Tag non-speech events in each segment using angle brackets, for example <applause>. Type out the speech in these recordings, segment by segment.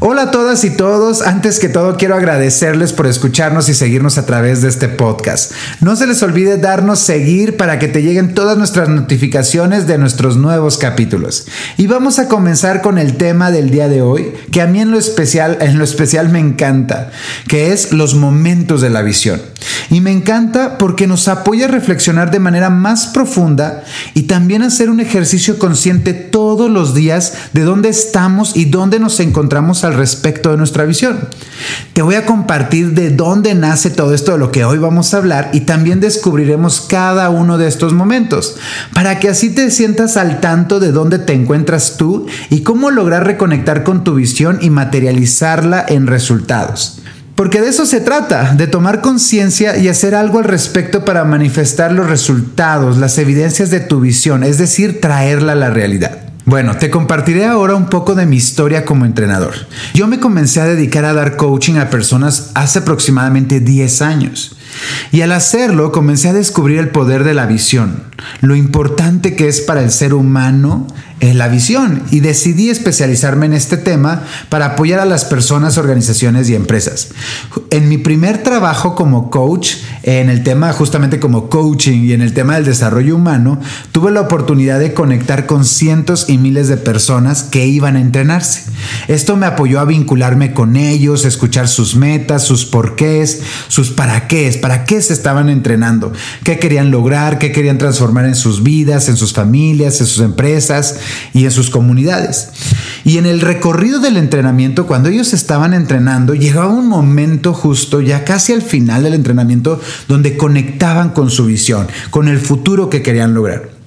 Hola a todas y todos, antes que todo quiero agradecerles por escucharnos y seguirnos a través de este podcast. No se les olvide darnos seguir para que te lleguen todas nuestras notificaciones de nuestros nuevos capítulos. Y vamos a comenzar con el tema del día de hoy, que a mí en lo especial, en lo especial me encanta, que es los momentos de la visión. Y me encanta porque nos apoya a reflexionar de manera más profunda y también hacer un ejercicio consciente todos los días de dónde estamos y dónde nos encontramos al respecto de nuestra visión. Te voy a compartir de dónde nace todo esto de lo que hoy vamos a hablar y también descubriremos cada uno de estos momentos para que así te sientas al tanto de dónde te encuentras tú y cómo lograr reconectar con tu visión y materializarla en resultados. Porque de eso se trata, de tomar conciencia y hacer algo al respecto para manifestar los resultados, las evidencias de tu visión, es decir, traerla a la realidad. Bueno, te compartiré ahora un poco de mi historia como entrenador. Yo me comencé a dedicar a dar coaching a personas hace aproximadamente 10 años. Y al hacerlo comencé a descubrir el poder de la visión, lo importante que es para el ser humano en la visión y decidí especializarme en este tema para apoyar a las personas, organizaciones y empresas. En mi primer trabajo como coach, en el tema justamente como coaching y en el tema del desarrollo humano, tuve la oportunidad de conectar con cientos y miles de personas que iban a entrenarse. Esto me apoyó a vincularme con ellos, escuchar sus metas, sus porqués, sus para qué, para qué se estaban entrenando, qué querían lograr, qué querían transformar en sus vidas, en sus familias, en sus empresas y en sus comunidades. Y en el recorrido del entrenamiento, cuando ellos estaban entrenando, llegaba un momento justo, ya casi al final del entrenamiento, donde conectaban con su visión, con el futuro que querían lograr.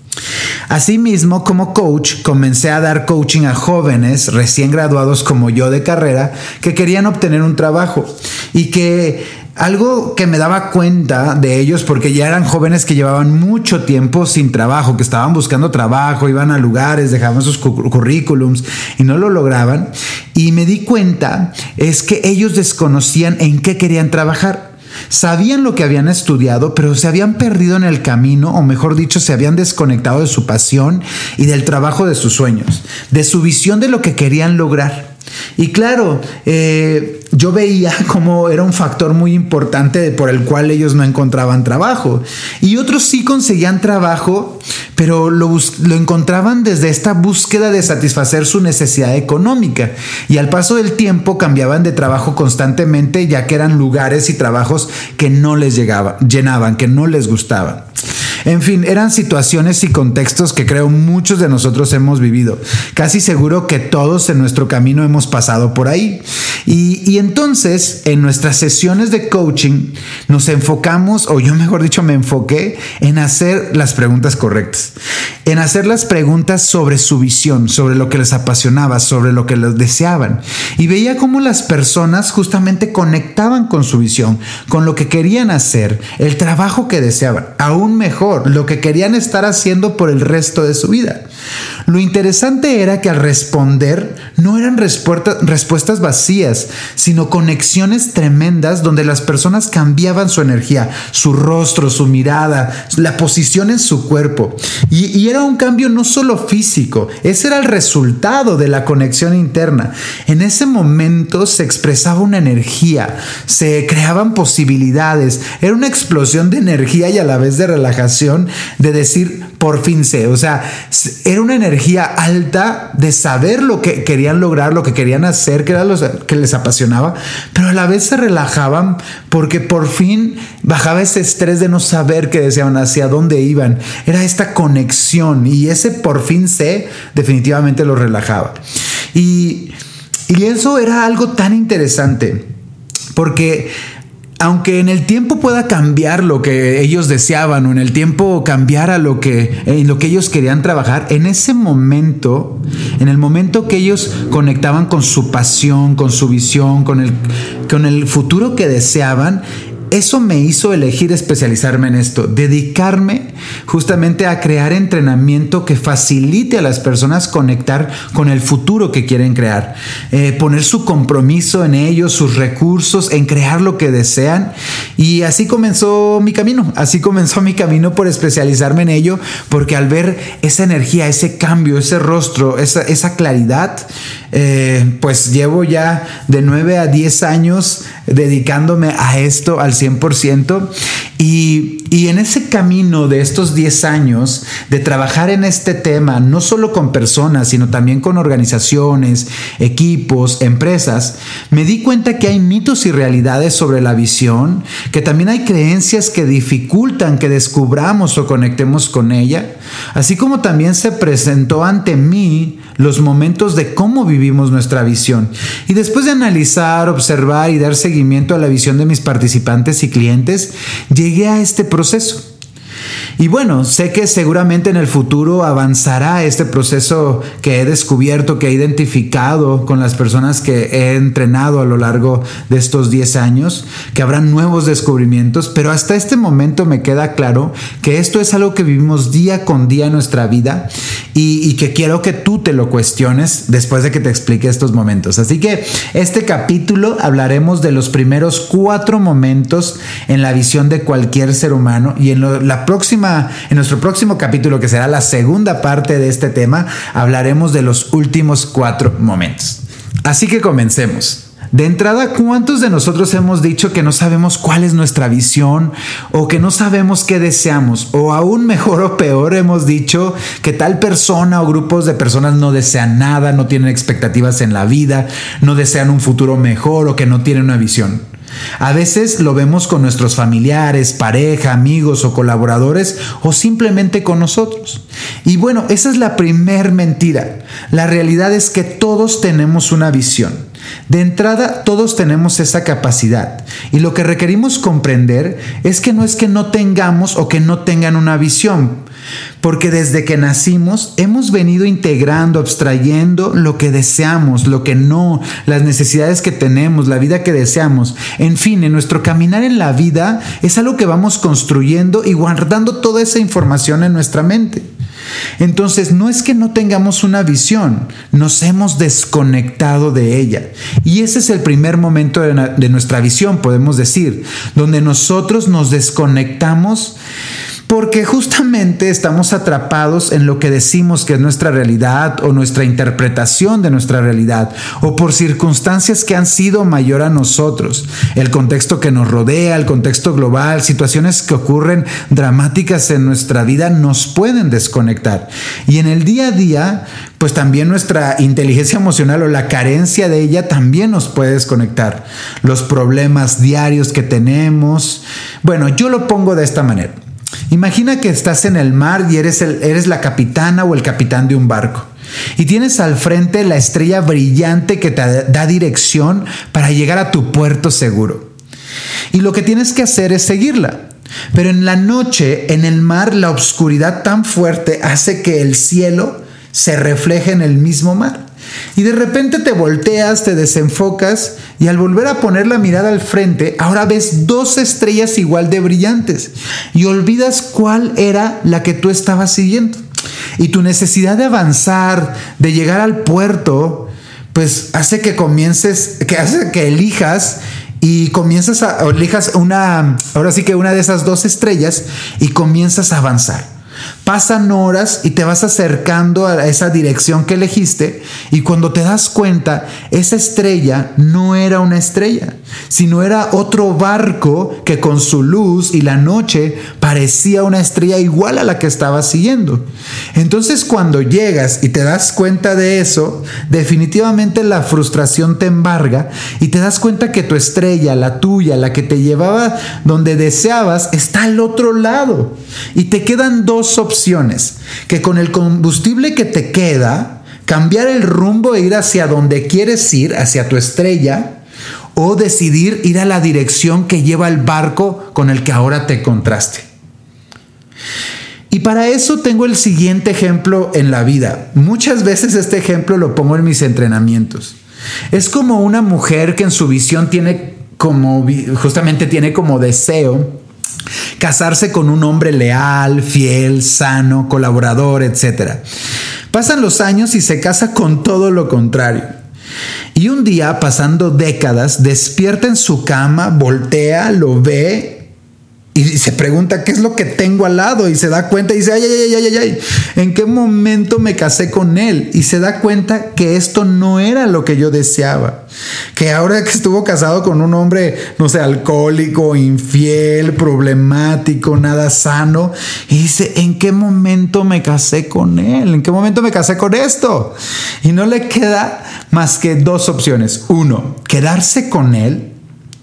Asimismo, como coach, comencé a dar coaching a jóvenes recién graduados como yo de carrera que querían obtener un trabajo y que algo que me daba cuenta de ellos, porque ya eran jóvenes que llevaban mucho tiempo sin trabajo, que estaban buscando trabajo, iban a lugares, dejaban sus currículums y no lo lograban. Y me di cuenta es que ellos desconocían en qué querían trabajar. Sabían lo que habían estudiado, pero se habían perdido en el camino, o mejor dicho, se habían desconectado de su pasión y del trabajo de sus sueños, de su visión de lo que querían lograr. Y claro, eh, yo veía <laughs> como era un factor muy importante por el cual ellos no encontraban trabajo. Y otros sí conseguían trabajo, pero lo, lo, encontraban desde esta búsqueda de satisfacer su necesidad económica. Y al paso del tiempo cambiaban de trabajo constantemente, ya que eran lugares y trabajos que no les llegaban, llenaban, que no les gustaban. En fin, eran situaciones y contextos que creo muchos de nosotros hemos vivido. Casi seguro que todos en nuestro camino hemos pasado por ahí. Y, entonces, en nuestras sesiones de coaching, nos enfocamos, o yo mejor dicho, me enfoqué en hacer las preguntas correctas, en hacer las preguntas sobre su visión, sobre lo que les apasionaba, sobre lo que les deseaban. Y veía cómo las personas justamente conectaban con su visión, con lo que querían hacer, el trabajo que deseaban, aún mejor lo que querían estar haciendo por el resto de su vida. Lo interesante era que al responder no eran respuestas vacías, sino conexiones tremendas donde las personas cambiaban su energía, su rostro, su mirada, la posición en su cuerpo. Y, y era un cambio no solo físico, ese era el resultado de la conexión interna. En ese momento se expresaba una energía, se creaban posibilidades, era una explosión de energía y a la vez de relajación de decir, por fin sé, o sea, era una energía alta de saber lo que querían lograr, lo que querían hacer, que era lo que les apasionaba, pero a la vez se relajaban porque por fin bajaba ese estrés de no saber qué deseaban, hacia dónde iban. Era esta conexión y ese por fin sé definitivamente lo relajaba. Y, y eso era algo tan interesante porque aunque en el tiempo pueda cambiar lo que ellos deseaban o en el tiempo cambiara lo que, en lo que ellos querían trabajar, en ese momento, en el momento que ellos conectaban con su pasión, con su visión, con el, con el futuro que deseaban, eso me hizo elegir especializarme en esto, dedicarme justamente a crear entrenamiento que facilite a las personas conectar con el futuro que quieren crear, eh, poner su compromiso en ellos, sus recursos, en crear lo que desean. Y así comenzó mi camino, así comenzó mi camino por especializarme en ello, porque al ver esa energía, ese cambio, ese rostro, esa, esa claridad, eh, pues llevo ya de 9 a 10 años dedicándome a esto al 100% y, y en ese camino de estos 10 años de trabajar en este tema, no solo con personas, sino también con organizaciones, equipos, empresas, me di cuenta que hay mitos y realidades sobre la visión, que también hay creencias que dificultan que descubramos o conectemos con ella, así como también se presentó ante mí los momentos de cómo vivimos nuestra visión. Y después de analizar, observar y dar seguimiento a la visión de mis participantes y clientes, llegué a este proceso. Y bueno, sé que seguramente en el futuro avanzará este proceso que he descubierto, que he identificado con las personas que he entrenado a lo largo de estos 10 años, que habrá nuevos descubrimientos, pero hasta este momento me queda claro que esto es algo que vivimos día con día en nuestra vida y, que quiero que tú te lo cuestiones después de que te explique estos momentos. Así que este capítulo hablaremos de los primeros cuatro momentos en la visión de cualquier ser humano y en la próxima, en nuestro próximo capítulo, que será la segunda parte de este tema, hablaremos de los últimos cuatro momentos. Así que comencemos. De entrada, ¿cuántos de nosotros hemos dicho que no sabemos cuál es nuestra visión o que no sabemos qué deseamos? O aún mejor o peor, hemos dicho que tal persona o grupos de personas no desean nada, no tienen expectativas en la vida, no desean un futuro mejor o que no tienen una visión. A veces lo vemos con nuestros familiares, pareja, amigos o colaboradores o simplemente con nosotros. Y bueno, esa es la primer mentira. La realidad es que todos tenemos una visión. De entrada, todos tenemos esa capacidad. Y lo que requerimos comprender es que no es que no tengamos o que no tengan una visión. Porque desde que nacimos hemos venido integrando, abstrayendo lo que deseamos, lo que no, las necesidades que tenemos, la vida que deseamos. En fin, en nuestro caminar en la vida es algo que vamos construyendo y guardando toda esa información en nuestra mente. Entonces, no es que no tengamos una visión, nos hemos desconectado de ella. Y ese es el primer momento de, nuestra visión, podemos decir, donde nosotros nos desconectamos porque justamente estamos atrapados en lo que decimos que es nuestra realidad o nuestra interpretación de nuestra realidad o por circunstancias que han sido mayor a nosotros, el contexto que nos rodea, el contexto global, situaciones que ocurren dramáticas en nuestra vida nos pueden desconectar. Y en el día a día, pues también nuestra inteligencia emocional o la carencia de ella también nos puede desconectar. Los problemas diarios que tenemos. Bueno, yo lo pongo de esta manera. Imagina que estás en el mar y eres, el, eres la capitana o el capitán de un barco. Y tienes al frente la estrella brillante que te da dirección para llegar a tu puerto seguro. Y lo que tienes que hacer es seguirla. Pero en la noche, en el mar, la oscuridad tan fuerte hace que el cielo se refleje en el mismo mar. Y de repente te volteas, te desenfocas y al volver a poner la mirada al frente, ahora ves dos estrellas igual de brillantes y olvidas cuál era la que tú estabas siguiendo. Y tu necesidad de avanzar, de llegar al puerto, pues hace que comiences, que hace que elijas y comienzas a, elijas una, ahora sí que una de esas dos estrellas y comienzas a avanzar. Pasan horas y te vas acercando a esa dirección que elegiste y cuando te das cuenta, esa estrella no era una estrella, sino era otro barco que con su luz y la noche parecía una estrella igual a la que estabas siguiendo. Entonces cuando llegas y te das cuenta de eso, definitivamente la frustración te embarga y te das cuenta que tu estrella, la tuya, la que te llevaba donde deseabas, está al otro lado. Y te quedan dos opciones, que con el combustible que te queda, cambiar el rumbo e ir hacia donde quieres ir, hacia tu estrella, o decidir ir a la dirección que lleva el barco con el que ahora te encontraste. Y para eso tengo el siguiente ejemplo en la vida. Muchas veces este ejemplo lo pongo en mis entrenamientos. Es como una mujer que en su visión tiene como, justamente tiene como deseo casarse con un hombre leal, fiel, sano, colaborador, etc. Pasan los años y se casa con todo lo contrario. Y un día, pasando décadas, despierta en su cama, voltea, lo ve y se pregunta qué es lo que tengo al lado y se da cuenta y dice, ay, ay, ay, ay, ay, ¿en qué momento me casé con él? Y se da cuenta que esto no era lo que yo deseaba. Que ahora que estuvo casado con un hombre, no sé, alcohólico, infiel, problemático, nada sano, y dice, ¿en qué momento me casé con él? ¿En qué momento me casé con esto? Y no le queda más que dos opciones. Uno, quedarse con él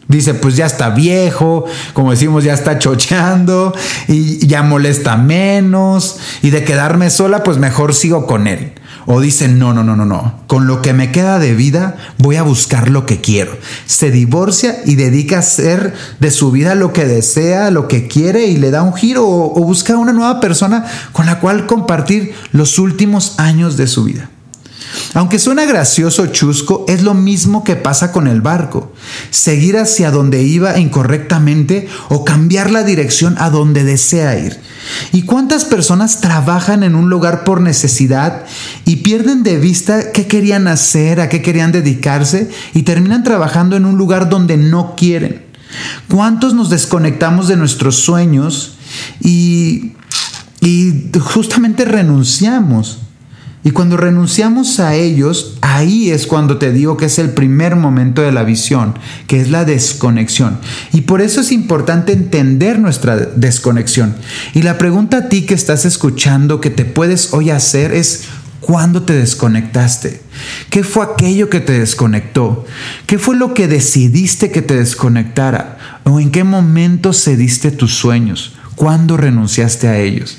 Dice, pues ya está viejo, como decimos, ya está chocheando y ya molesta menos y de quedarme sola, pues mejor sigo con él. O dice, no, no, no, no, no, con lo que me queda de vida voy a buscar lo que quiero. Se divorcia y dedica a hacer de su vida lo que desea, lo que quiere y le da un giro o, o busca una nueva persona con la cual compartir los últimos años de su vida. Aunque suena gracioso chusco, es lo mismo que pasa con el barco. Seguir hacia donde iba incorrectamente o cambiar la dirección a donde desea ir. ¿Y cuántas personas trabajan en un lugar por necesidad y pierden de vista qué querían hacer, a qué querían dedicarse y terminan trabajando en un lugar donde no quieren? ¿Cuántos nos desconectamos de nuestros sueños y, y justamente renunciamos? Y cuando renunciamos a ellos, ahí es cuando te digo que es el primer momento de la visión, que es la desconexión. Y por eso es importante entender nuestra desconexión. Y la pregunta a ti que estás escuchando que te puedes hoy hacer es, ¿cuándo te desconectaste? ¿Qué fue aquello que te desconectó? ¿Qué fue lo que decidiste que te desconectara? ¿O en qué momento cediste tus sueños? ¿Cuándo renunciaste a ellos?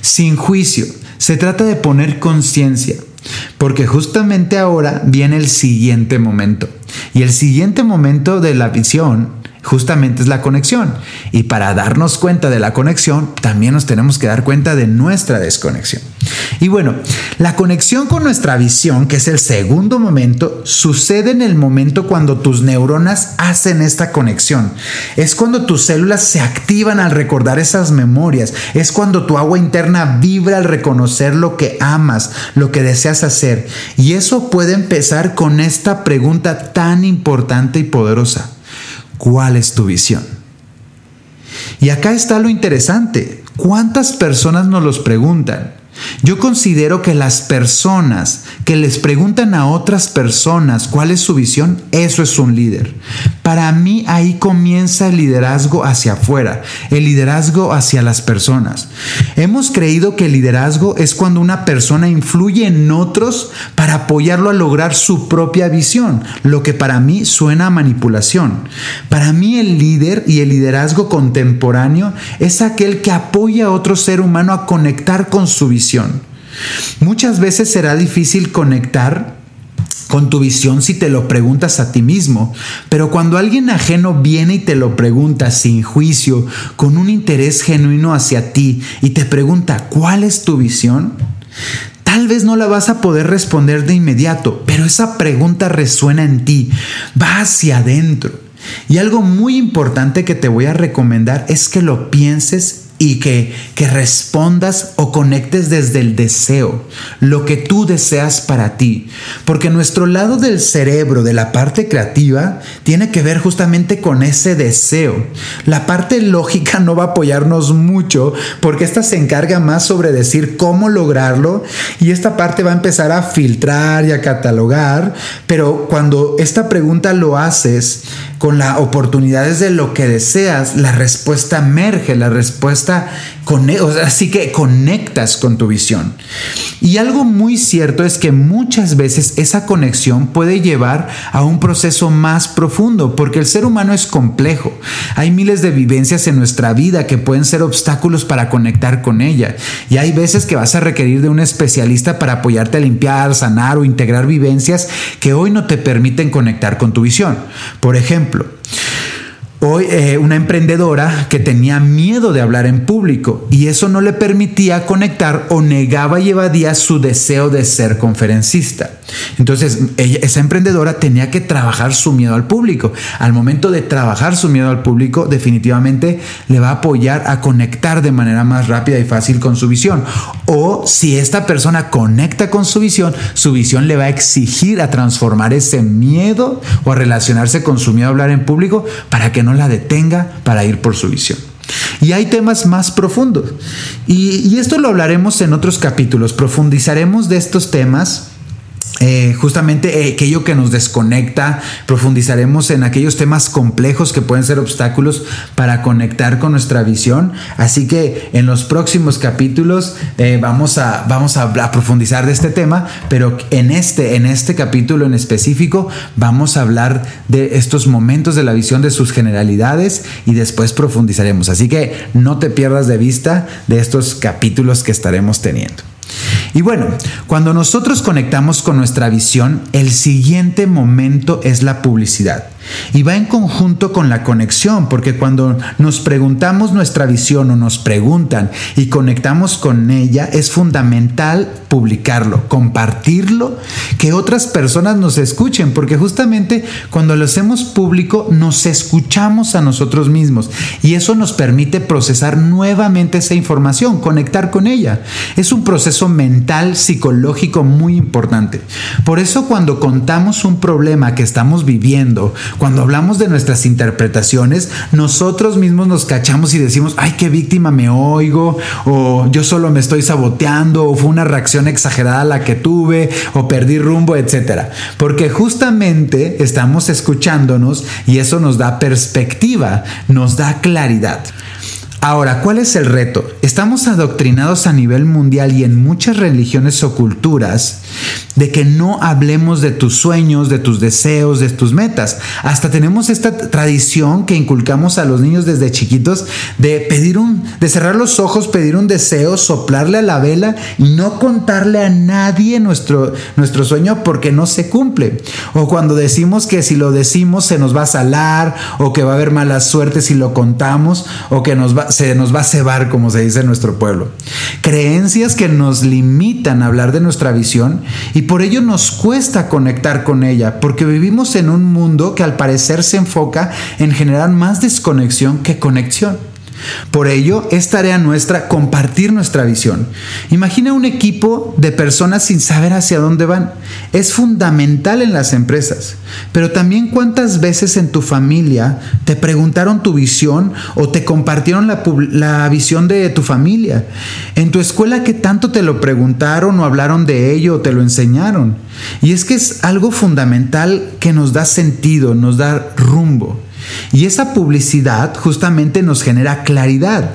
Sin juicio se trata de poner conciencia, porque justamente ahora viene el siguiente momento. Y el siguiente momento de la visión justamente es la conexión. Y para darnos cuenta de la conexión, también nos tenemos que dar cuenta de nuestra desconexión. Y bueno, la conexión con nuestra visión, que es el segundo momento, sucede en el momento cuando tus neuronas hacen esta conexión. Es cuando tus células se activan al recordar esas memorias. Es cuando tu agua interna vibra al reconocer lo que amas, lo que deseas hacer. Y eso puede empezar con esta pregunta tan importante y poderosa. ¿Cuál es tu visión? Y acá está lo interesante. ¿Cuántas personas nos los preguntan? Yo considero que las personas que les preguntan a otras personas cuál es su visión, eso es un líder. Para mí ahí comienza el liderazgo hacia afuera, el liderazgo hacia las personas. Hemos creído que el liderazgo es cuando una persona influye en otros para apoyarlo a lograr su propia visión, lo que para mí suena a manipulación. Para mí el líder y el liderazgo contemporáneo es aquel que apoya a otro ser humano a conectar con su visión Muchas veces será difícil conectar con tu visión si te lo preguntas a ti mismo, pero cuando alguien ajeno viene y te lo pregunta sin juicio, con un interés genuino hacia ti y te pregunta, ¿cuál es tu visión? Tal vez no la vas a poder responder de inmediato, pero esa pregunta resuena en ti, va hacia adentro. Y algo muy importante que te voy a recomendar es que lo pienses y que, que respondas o conectes desde el deseo, lo que tú deseas para ti. Porque nuestro lado del cerebro, de la parte creativa, tiene que ver justamente con ese deseo. La parte lógica no va a apoyarnos mucho porque esta se encarga más sobre decir cómo lograrlo y esta parte va a empezar a filtrar y a catalogar, pero cuando esta pregunta lo haces, con las oportunidades de lo que deseas, la respuesta emerge, la respuesta así que conectas con tu visión. Y algo muy cierto es que muchas veces esa conexión puede llevar a un proceso más profundo, porque el ser humano es complejo. Hay miles de vivencias en nuestra vida que pueden ser obstáculos para conectar con ella. Y hay veces que vas a requerir de un especialista para apoyarte a limpiar, sanar o integrar vivencias que hoy no te permiten conectar con tu visión. Por ejemplo, Hoy eh, una emprendedora que tenía miedo de hablar en público y eso no le permitía conectar o negaba y evadía su deseo de ser conferencista. Entonces, esa emprendedora tenía que trabajar su miedo al público. Al momento de trabajar su miedo al público, definitivamente le va a apoyar a conectar de manera más rápida y fácil con su visión. O si esta persona conecta con su visión, su visión le va a exigir a transformar ese miedo o a relacionarse con su miedo a hablar en público para que no la detenga para ir por su visión. Y hay temas más profundos. Y, esto lo hablaremos en otros capítulos. Profundizaremos de estos temas eh, justamente eh, aquello que nos desconecta, profundizaremos en aquellos temas complejos que pueden ser obstáculos para conectar con nuestra visión. Así que en los próximos capítulos eh, vamos, a, vamos a, profundizar de este tema, pero en este, en este capítulo en específico vamos a hablar de estos momentos de la visión, de sus generalidades y después profundizaremos. Así que no te pierdas de vista de estos capítulos que estaremos teniendo. Y bueno, cuando nosotros conectamos con nuestra visión, el siguiente momento es la publicidad. Y va en conjunto con la conexión, porque cuando nos preguntamos nuestra visión o nos preguntan y conectamos con ella, es fundamental publicarlo, compartirlo, que otras personas nos escuchen, porque justamente cuando lo hacemos público nos escuchamos a nosotros mismos y eso nos permite procesar nuevamente esa información, conectar con ella. Es un proceso mental, psicológico muy importante. Por eso cuando contamos un problema que estamos viviendo, cuando hablamos de nuestras interpretaciones, nosotros mismos nos cachamos y decimos, ay, qué víctima me oigo, o yo solo me estoy saboteando, o fue una reacción exagerada la que tuve, o perdí rumbo, etcétera. Porque justamente estamos escuchándonos y eso nos da perspectiva, nos da claridad. Ahora, ¿cuál es el reto? Estamos adoctrinados a nivel mundial y en muchas religiones o culturas de que no hablemos de tus sueños, de tus deseos, de tus metas. Hasta tenemos esta tradición que inculcamos a los niños desde chiquitos de pedir un, de cerrar los ojos, pedir un deseo, soplarle a la vela y no contarle a nadie nuestro, nuestro sueño porque no se cumple. O cuando decimos que si lo decimos se nos va a salar o que va a haber mala suerte si lo contamos o que nos va, se nos va a cebar, como se dice en nuestro pueblo. Creencias que nos limitan a hablar de nuestra visión y por ello nos cuesta conectar con ella, porque vivimos en un mundo que al parecer se enfoca en generar más desconexión que conexión. Por ello, es tarea nuestra compartir nuestra visión. Imagina un equipo de personas sin saber hacia dónde van. Es fundamental en las empresas. Pero también cuántas veces en tu familia te preguntaron tu visión o te compartieron la, visión de tu familia. En tu escuela, ¿qué tanto te lo preguntaron o hablaron de ello o te lo enseñaron? Y es que es algo fundamental que nos da sentido, nos da rumbo. Y esa publicidad justamente nos genera claridad.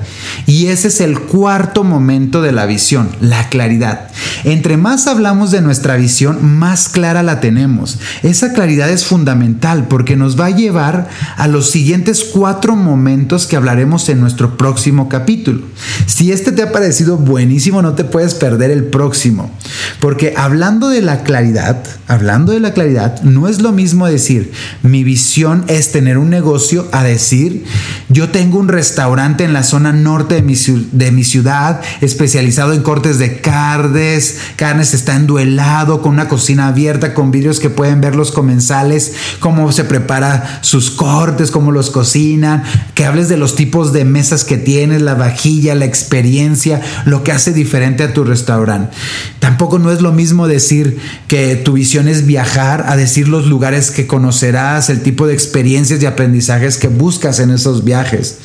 Y ese es el cuarto momento de la visión, la claridad. Entre más hablamos de nuestra visión, más clara la tenemos. Esa claridad es fundamental porque nos va a llevar a los siguientes cuatro momentos que hablaremos en nuestro próximo capítulo. Si este te ha parecido buenísimo, no te puedes perder el próximo. Porque hablando de la claridad, hablando de la claridad, no es lo mismo decir, mi visión es tener un negocio a decir, yo tengo un restaurante en la zona norte de mi, de mi ciudad especializado en cortes de carnes, carnes está enduelado con una cocina abierta con vidrios que pueden ver los comensales, cómo se prepara sus cortes, cómo los cocinan, que hables de los tipos de mesas que tienes, la vajilla, la experiencia, lo que hace diferente a tu restaurante. Tampoco no es lo mismo decir que tu visión es viajar a decir los lugares que conocerás, el tipo de experiencias y aprendizajes que buscas en esos viajes.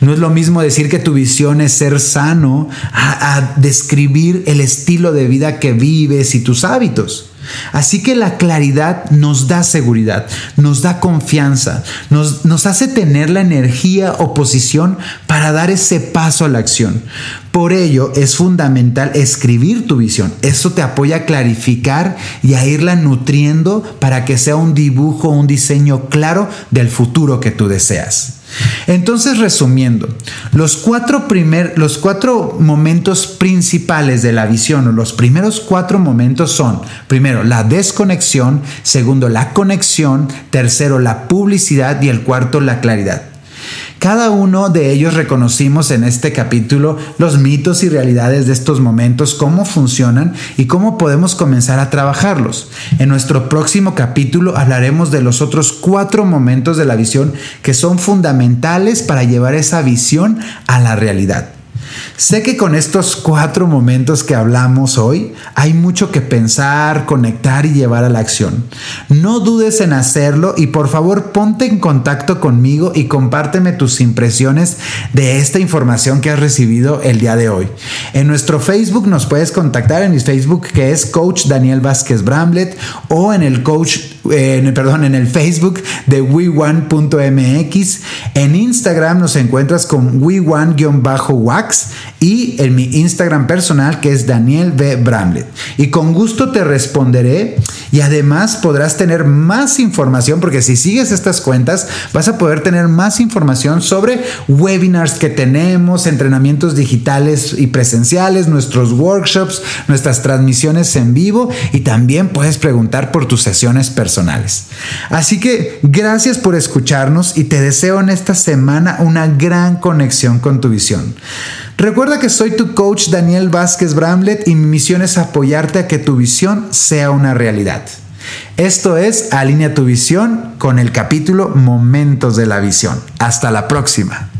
No es lo mismo decir que tu visión es ser sano a, a describir el estilo de vida que vives y tus hábitos. Así que la claridad nos da seguridad, nos da confianza, nos, nos hace tener la energía o posición para dar ese paso a la acción. Por ello es fundamental escribir tu visión. Eso te apoya a clarificar y a irla nutriendo para que sea un dibujo, un diseño claro del futuro que tú deseas. Entonces, resumiendo, los cuatro, los cuatro momentos principales de la visión o los primeros cuatro momentos son, primero, la desconexión, segundo, la conexión, tercero, la publicidad y el cuarto, la claridad. Cada uno de ellos reconocimos en este capítulo los mitos y realidades de estos momentos, cómo funcionan y cómo podemos comenzar a trabajarlos. En nuestro próximo capítulo hablaremos de los otros cuatro momentos de la visión que son fundamentales para llevar esa visión a la realidad. Sé que con estos cuatro momentos que hablamos hoy hay mucho que pensar, conectar y llevar a la acción. No dudes en hacerlo y por favor ponte en contacto conmigo y compárteme tus impresiones de esta información que has recibido el día de hoy. En nuestro Facebook nos puedes contactar en mi Facebook que es Coach Daniel Vázquez Bramlett o en el Coach, perdón, en el Facebook de we1.mx. En Instagram nos encuentras con we1-wax y en mi Instagram personal que es Daniel B. Bramlett. Y con gusto te responderé y además podrás tener más información porque si sigues estas cuentas vas a poder tener más información sobre webinars que tenemos, entrenamientos digitales y presenciales, nuestros workshops, nuestras transmisiones en vivo y también puedes preguntar por tus sesiones personales. Así que gracias por escucharnos y te deseo en esta semana una gran conexión con tu visión. Recuerda que soy tu coach Daniel Vázquez Bramlett y mi misión es apoyarte a que tu visión sea una realidad. Esto es Alinea tu visión con el capítulo Momentos de la visión. Hasta la próxima.